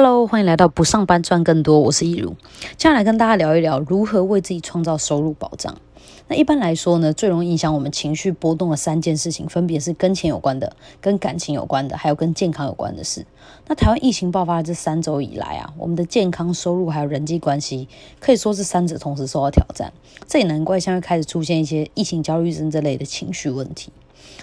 Hello，欢迎来到不上班赚更多，我是易如。接下来跟大家聊一聊如何为自己创造收入保障。那一般来说呢，最容易影响我们情绪波动的三件事情，分别是跟钱有关的、跟感情有关的，还有跟健康有关的事。那台湾疫情爆发的这三周以来啊，我们的健康、收入还有人际关系，可以说是三者同时受到挑战。这也难怪现在开始出现一些疫情焦虑症这类的情绪问题。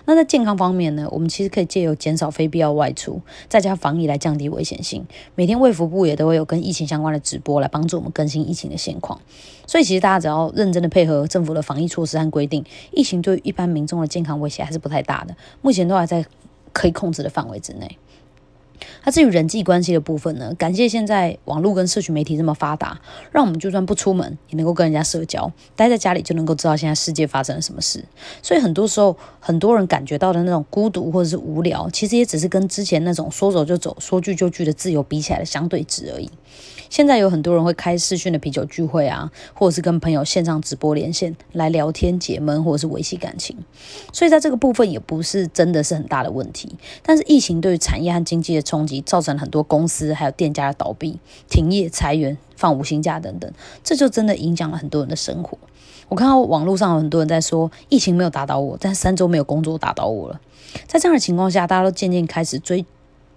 那在健康方面呢，我们其实可以借由减少非必要外出，在加防疫来降低危险性。每天卫福部也都会有跟疫情相关的直播来帮助我们更新疫情的现况。所以其实大家只要认真的配合政府的防疫措施和规定，疫情对一般民众的健康威胁还是不太大的，目前都还在可以控制的范围之内。那至于人际关系的部分呢？感谢现在网络跟社群媒体这么发达，让我们就算不出门，也能够跟人家社交，待在家里就能够知道现在世界发生了什么事。所以很多时候，很多人感觉到的那种孤独或者是无聊，其实也只是跟之前那种说走就走、说聚就聚的自由比起来的相对值而已。现在有很多人会开视讯的啤酒聚会啊，或者是跟朋友线上直播连线来聊天解闷，或者是维系感情。所以在这个部分也不是真的是很大的问题。但是疫情对于产业和经济的冲击，造成很多公司还有店家的倒闭、停业、裁员、放无薪假等等，这就真的影响了很多人的生活。我看到网络上有很多人在说，疫情没有打倒我，但三周没有工作打倒我了。在这样的情况下，大家都渐渐开始追。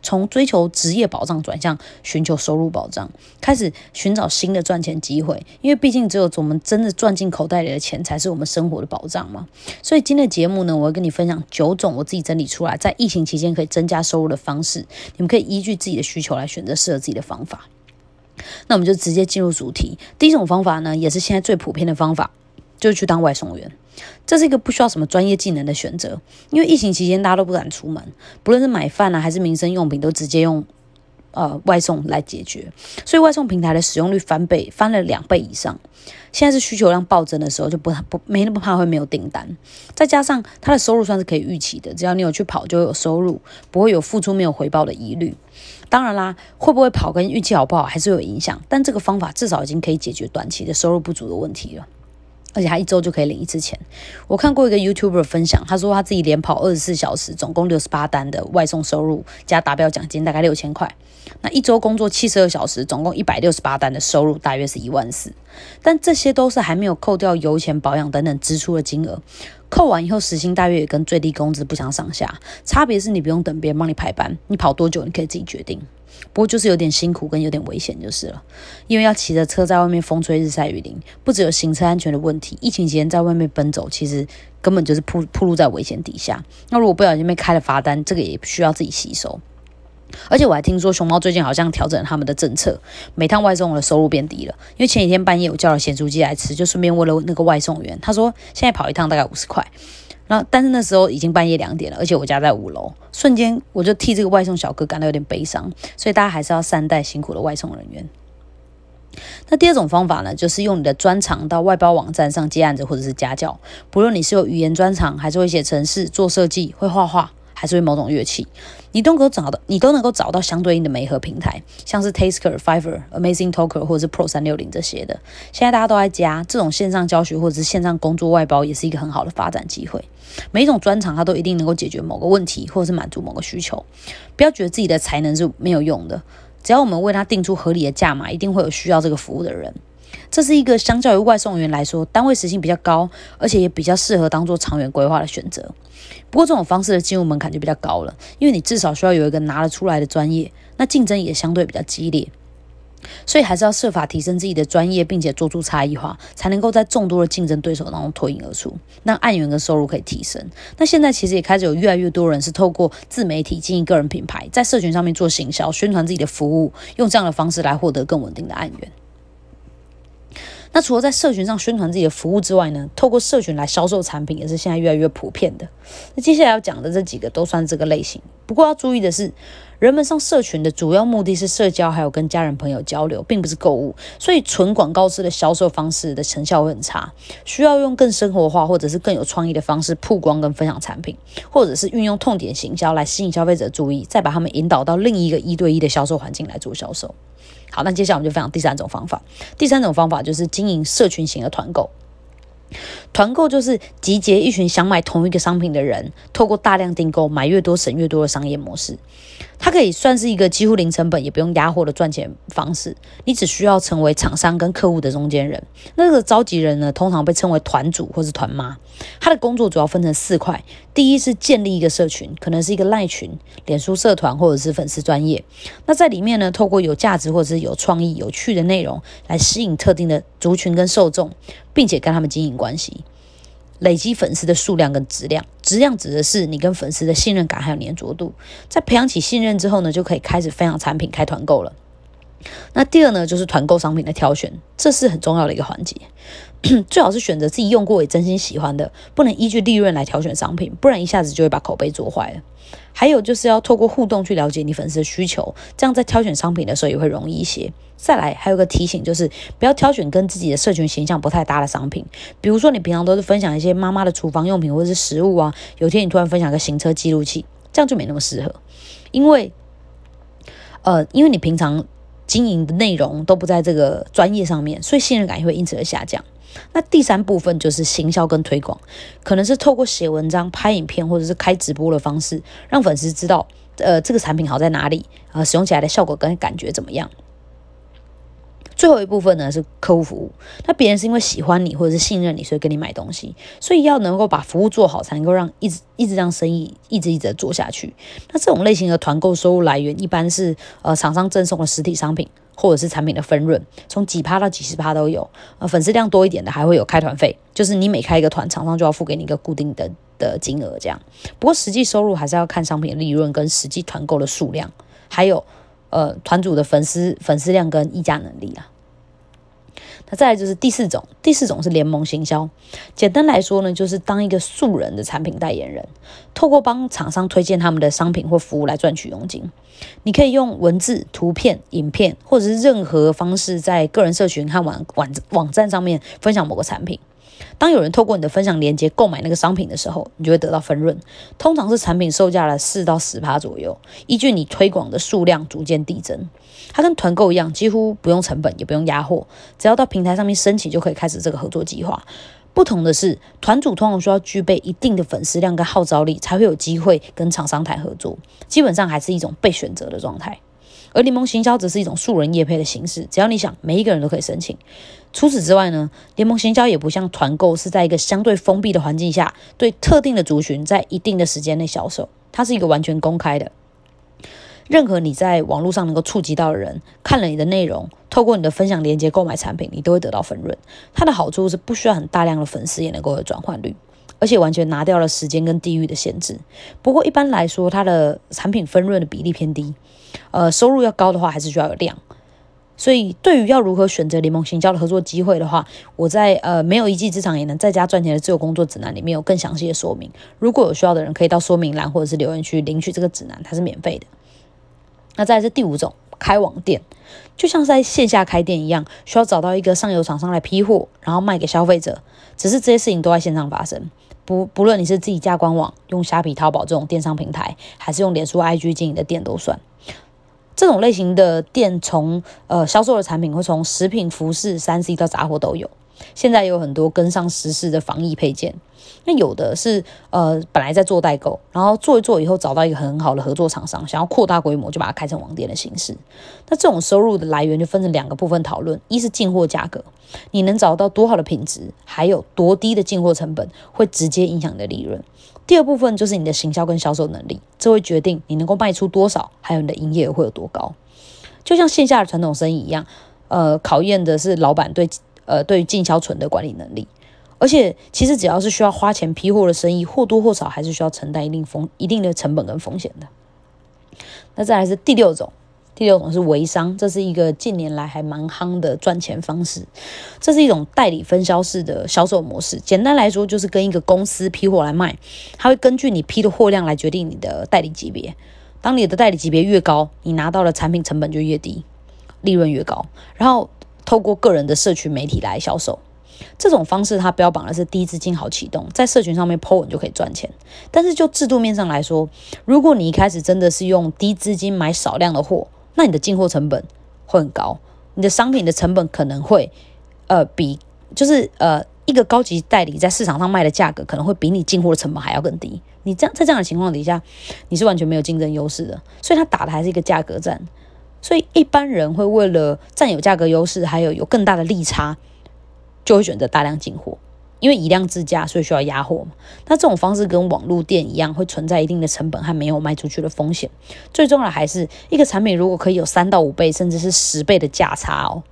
从追求职业保障转向寻求收入保障，开始寻找新的赚钱机会，因为毕竟只有我们真的赚进口袋里的钱，才是我们生活的保障嘛。所以今天的节目呢，我会跟你分享九种我自己整理出来在疫情期间可以增加收入的方式，你们可以依据自己的需求来选择适合自己的方法。那我们就直接进入主题，第一种方法呢，也是现在最普遍的方法，就是去当外送员。这是一个不需要什么专业技能的选择，因为疫情期间大家都不敢出门，不论是买饭啊还是民生用品，都直接用呃外送来解决，所以外送平台的使用率翻倍，翻了两倍以上。现在是需求量暴增的时候，就不不没那么怕会没有订单，再加上它的收入算是可以预期的，只要你有去跑就有收入，不会有付出没有回报的疑虑。当然啦，会不会跑跟运气好不好还是有影响，但这个方法至少已经可以解决短期的收入不足的问题了。而且他一周就可以领一次钱。我看过一个 YouTuber 分享，他说他自己连跑二十四小时，总共六十八单的外送收入加达标奖金，大概六千块。那一周工作七十二小时，总共一百六十八单的收入，大约是一万四。但这些都是还没有扣掉油钱、保养等等支出的金额。扣完以后，时薪大约也跟最低工资不相上下。差别是你不用等别人帮你排班，你跑多久你可以自己决定。不过就是有点辛苦跟有点危险就是了，因为要骑着车在外面风吹日晒雨淋，不只有行车安全的问题，疫情期间在外面奔走，其实根本就是铺铺路在危险底下。那如果不小心被开了罚单，这个也需要自己吸收。而且我还听说熊猫最近好像调整他们的政策，每趟外送的收入变低了。因为前几天半夜我叫了咸猪鸡来吃，就顺便问了那个外送员，他说现在跑一趟大概五十块。那，但是那时候已经半夜两点了，而且我家在五楼，瞬间我就替这个外送小哥感到有点悲伤。所以大家还是要善待辛苦的外送人员。那第二种方法呢，就是用你的专长到外包网站上接案子或者是家教，不论你是有语言专长，还是会写程式、做设计、会画画。还是会某种乐器，你都能够找到，你都能够找到相对应的媒合平台，像是 Tasker、Fiverr、Amazing Talker 或者是 Pro 三六零这些的。现在大家都在加这种线上教学或者是线上工作外包，也是一个很好的发展机会。每一种专长，它都一定能够解决某个问题，或者是满足某个需求。不要觉得自己的才能是没有用的，只要我们为它定出合理的价码，一定会有需要这个服务的人。这是一个相较于外送员来说，单位时薪比较高，而且也比较适合当做长远规划的选择。不过这种方式的进入门槛就比较高了，因为你至少需要有一个拿得出来的专业，那竞争也相对比较激烈。所以还是要设法提升自己的专业，并且做出差异化，才能够在众多的竞争对手当中脱颖而出，让案源跟收入可以提升。那现在其实也开始有越来越多人是透过自媒体经营个人品牌，在社群上面做行销，宣传自己的服务，用这样的方式来获得更稳定的案源。那除了在社群上宣传自己的服务之外呢，透过社群来销售产品也是现在越来越普遍的。那接下来要讲的这几个都算这个类型。不过要注意的是，人们上社群的主要目的是社交，还有跟家人朋友交流，并不是购物。所以纯广告式的销售方式的成效会很差，需要用更生活化或者是更有创意的方式曝光跟分享产品，或者是运用痛点行销来吸引消费者注意，再把他们引导到另一个一对一的销售环境来做销售。好，那接下来我们就分享第三种方法。第三种方法就是经营社群型的团购。团购就是集结一群想买同一个商品的人，透过大量订购买越多省越多的商业模式。它可以算是一个几乎零成本也不用压货的赚钱方式。你只需要成为厂商跟客户的中间人。那个召集人呢，通常被称为团主或是团妈。他的工作主要分成四块：第一是建立一个社群，可能是一个赖群、脸书社团或者是粉丝专业。那在里面呢，透过有价值或者是有创意、有趣的内容来吸引特定的族群跟受众，并且跟他们经营关系。累积粉丝的数量跟质量，质量指的是你跟粉丝的信任感还有粘着度。在培养起信任之后呢，就可以开始分享产品、开团购了。那第二呢，就是团购商品的挑选，这是很重要的一个环节。最好是选择自己用过也真心喜欢的，不能依据利润来挑选商品，不然一下子就会把口碑做坏了。还有就是要透过互动去了解你粉丝的需求，这样在挑选商品的时候也会容易一些。再来，还有个提醒就是不要挑选跟自己的社群形象不太搭的商品，比如说你平常都是分享一些妈妈的厨房用品或者是食物啊，有天你突然分享个行车记录器，这样就没那么适合，因为，呃，因为你平常经营的内容都不在这个专业上面，所以信任感也会因此而下降。那第三部分就是行销跟推广，可能是透过写文章、拍影片或者是开直播的方式，让粉丝知道，呃，这个产品好在哪里，呃，使用起来的效果跟感觉怎么样。最后一部分呢是客户服务，那别人是因为喜欢你或者是信任你，所以跟你买东西，所以要能够把服务做好，才能够让一直一直让生意一直一直做下去。那这种类型的团购收入来源，一般是呃厂商赠送的实体商品。或者是产品的分润，从几趴到几十趴都有。呃，粉丝量多一点的还会有开团费，就是你每开一个团，厂商就要付给你一个固定的的金额这样。不过实际收入还是要看商品的利润跟实际团购的数量，还有呃团主的粉丝粉丝量跟议价能力啊。那再来就是第四种，第四种是联盟行销。简单来说呢，就是当一个素人的产品代言人，透过帮厂商推荐他们的商品或服务来赚取佣金。你可以用文字、图片、影片，或者是任何方式，在个人社群和网网网站上面分享某个产品。当有人透过你的分享链接购买那个商品的时候，你就会得到分润，通常是产品售价的四到十趴左右，依据你推广的数量逐渐递增。它跟团购一样，几乎不用成本，也不用压货，只要到平台上面申请就可以开始这个合作计划。不同的是，团主通常需要具备一定的粉丝量跟号召力，才会有机会跟厂商谈合作。基本上还是一种被选择的状态。而联盟行销则是一种素人业配的形式，只要你想，每一个人都可以申请。除此之外呢，联盟行销也不像团购，是在一个相对封闭的环境下，对特定的族群在一定的时间内销售，它是一个完全公开的。任何你在网络上能够触及到的人，看了你的内容，透过你的分享链接购买产品，你都会得到分润。它的好处是不需要很大量的粉丝也能够有转换率，而且完全拿掉了时间跟地域的限制。不过一般来说，它的产品分润的比例偏低。呃，收入要高的话，还是需要有量。所以，对于要如何选择联盟行销的合作机会的话，我在呃没有一技之长也能在家赚钱的自由工作指南里面有更详细的说明。如果有需要的人，可以到说明栏或者是留言区领取这个指南，它是免费的。那再是第五种，开网店，就像是在线下开店一样，需要找到一个上游厂商来批货，然后卖给消费者。只是这些事情都在线上发生，不不论你是自己架官网，用虾皮、淘宝这种电商平台，还是用脸书、IG 经营的店都算。这种类型的店，从呃销售的产品会从食品、服饰、三 C 到杂货都有。现在有很多跟上时事的防疫配件，那有的是呃本来在做代购，然后做一做以后找到一个很好的合作厂商，想要扩大规模就把它开成网店的形式。那这种收入的来源就分成两个部分讨论：一是进货价格，你能找到多好的品质，还有多低的进货成本，会直接影响你的利润。第二部分就是你的行销跟销售能力，这会决定你能够卖出多少，还有你的营业额会有多高。就像线下的传统生意一样，呃，考验的是老板对呃对于进销存的管理能力。而且，其实只要是需要花钱批货的生意，或多或少还是需要承担一定风一定的成本跟风险的。那再来是第六种。第六种是微商，这是一个近年来还蛮夯的赚钱方式。这是一种代理分销式的销售模式。简单来说，就是跟一个公司批货来卖，它会根据你批的货量来决定你的代理级别。当你的代理级别越高，你拿到的产品成本就越低，利润越高。然后透过个人的社群媒体来销售，这种方式它标榜的是低资金好启动，在社群上面 po 文就可以赚钱。但是就制度面上来说，如果你一开始真的是用低资金买少量的货，那你的进货成本会很高，你的商品的成本可能会，呃，比就是呃，一个高级代理在市场上卖的价格可能会比你进货的成本还要更低。你这样在这样的情况底下，你是完全没有竞争优势的。所以他打的还是一个价格战。所以一般人会为了占有价格优势，还有有更大的利差，就会选择大量进货。因为以量制价，所以需要压货嘛。那这种方式跟网络店一样，会存在一定的成本和没有卖出去的风险。最重要的还是一个产品如果可以有三到五倍，甚至是十倍的价差哦，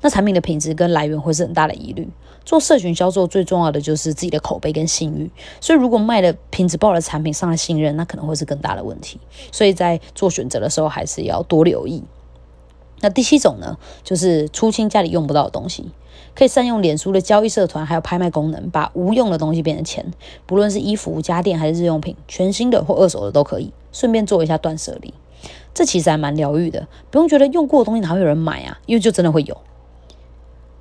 那产品的品质跟来源会是很大的疑虑。做社群销售最重要的就是自己的口碑跟信誉。所以如果卖的品质不好的产品，上了信任，那可能会是更大的问题。所以在做选择的时候，还是要多留意。那第七种呢，就是出清家里用不到的东西。可以善用脸书的交易社团，还有拍卖功能，把无用的东西变成钱。不论是衣服、家电还是日用品，全新的或二手的都可以。顺便做一下断舍离，这其实还蛮疗愈的。不用觉得用过的东西哪会有人买啊？因为就真的会有。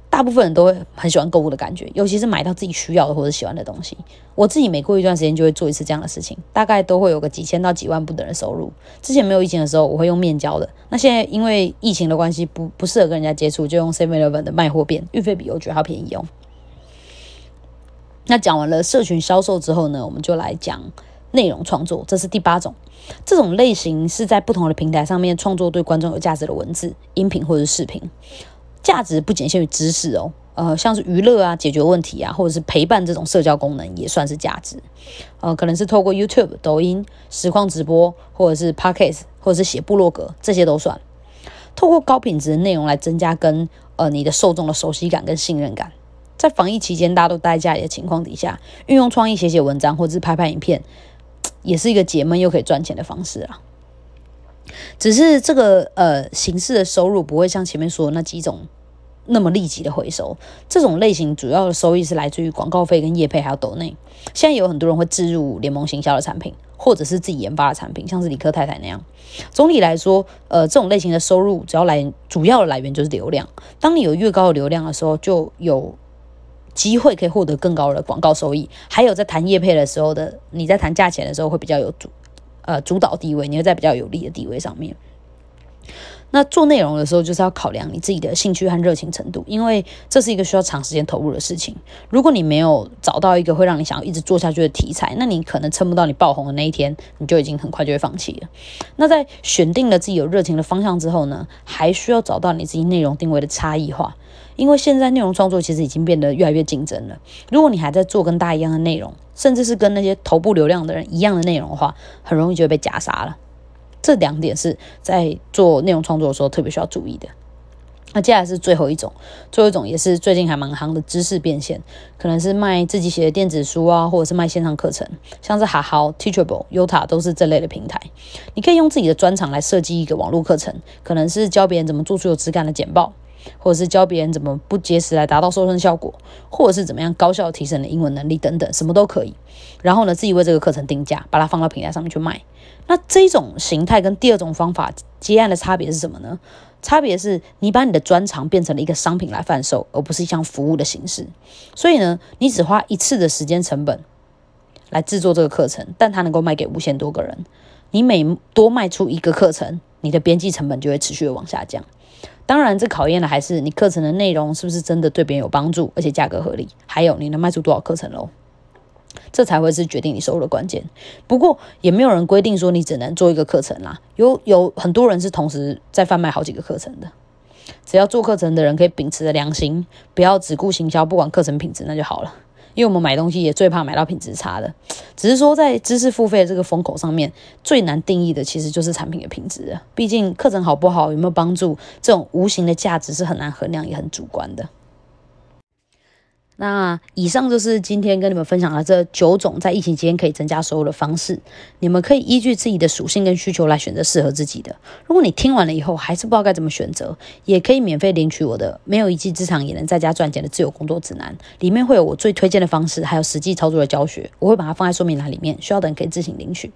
大部分人都会很喜欢购物的感觉，尤其是买到自己需要的或者喜欢的东西。我自己每过一段时间就会做一次这样的事情，大概都会有个几千到几万不等的收入。之前没有疫情的时候，我会用面交的。那现在因为疫情的关系，不不适合跟人家接触，就用 Seven Eleven 的卖货店，运费比我觉得还便宜哦。那讲完了社群销售之后呢，我们就来讲内容创作，这是第八种。这种类型是在不同的平台上面创作对观众有价值的文字、音频或者视频。价值不仅限于知识哦，呃，像是娱乐啊、解决问题啊，或者是陪伴这种社交功能也算是价值。呃，可能是透过 YouTube、抖音、实况直播，或者是 Podcast，或者是写部落格，这些都算。透过高品质的内容来增加跟呃你的受众的熟悉感跟信任感。在防疫期间大家都待在家里的情况底下，运用创意写写文章或者是拍拍影片，也是一个解闷又可以赚钱的方式啊。只是这个呃形式的收入不会像前面说的那几种那么立即的回收。这种类型主要的收益是来自于广告费跟业配，还有抖内。现在有很多人会置入联盟行销的产品，或者是自己研发的产品，像是李克太太那样。总体来说，呃，这种类型的收入主要来主要的来源就是流量。当你有越高的流量的时候，就有机会可以获得更高的广告收益。还有在谈业配的时候的，你在谈价钱的时候会比较有主。呃，主导地位，你会在比较有利的地位上面。那做内容的时候，就是要考量你自己的兴趣和热情程度，因为这是一个需要长时间投入的事情。如果你没有找到一个会让你想要一直做下去的题材，那你可能撑不到你爆红的那一天，你就已经很快就会放弃了。那在选定了自己有热情的方向之后呢，还需要找到你自己内容定位的差异化。因为现在内容创作其实已经变得越来越竞争了。如果你还在做跟大家一样的内容，甚至是跟那些头部流量的人一样的内容的话，很容易就会被夹杀了。这两点是在做内容创作的时候特别需要注意的。那接下来是最后一种，最后一种也是最近还蛮行的知识变现，可能是卖自己写的电子书啊，或者是卖线上课程，像是哈好、Teachable、Uta 都是这类的平台。你可以用自己的专长来设计一个网络课程，可能是教别人怎么做出有质感的简报。或者是教别人怎么不节食来达到瘦身效果，或者是怎么样高效提升的英文能力等等，什么都可以。然后呢，自己为这个课程定价，把它放到平台上面去卖。那这种形态跟第二种方法接案的差别是什么呢？差别是你把你的专长变成了一个商品来贩售，而不是一项服务的形式。所以呢，你只花一次的时间成本来制作这个课程，但它能够卖给无限多个人。你每多卖出一个课程，你的编辑成本就会持续的往下降。当然，这考验的还是你课程的内容是不是真的对别人有帮助，而且价格合理，还有你能卖出多少课程喽，这才会是决定你收入的关键。不过，也没有人规定说你只能做一个课程啦，有有很多人是同时在贩卖好几个课程的。只要做课程的人可以秉持着良心，不要只顾行销，不管课程品质，那就好了。因为我们买东西也最怕买到品质差的，只是说在知识付费这个风口上面，最难定义的其实就是产品的品质毕竟课程好不好，有没有帮助，这种无形的价值是很难衡量，也很主观的。那以上就是今天跟你们分享的这九种在疫情期间可以增加收入的方式，你们可以依据自己的属性跟需求来选择适合自己的。如果你听完了以后还是不知道该怎么选择，也可以免费领取我的没有一技之长也能在家赚钱的自由工作指南，里面会有我最推荐的方式，还有实际操作的教学，我会把它放在说明栏里面，需要的人可以自行领取。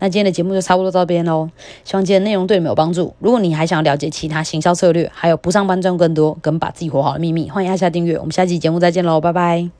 那今天的节目就差不多到这边喽，希望今天内容对你们有帮助。如果你还想要了解其他行销策略，还有不上班赚更多跟把自己活好的秘密，欢迎按下订阅。我们下期节目再见喽。拜拜。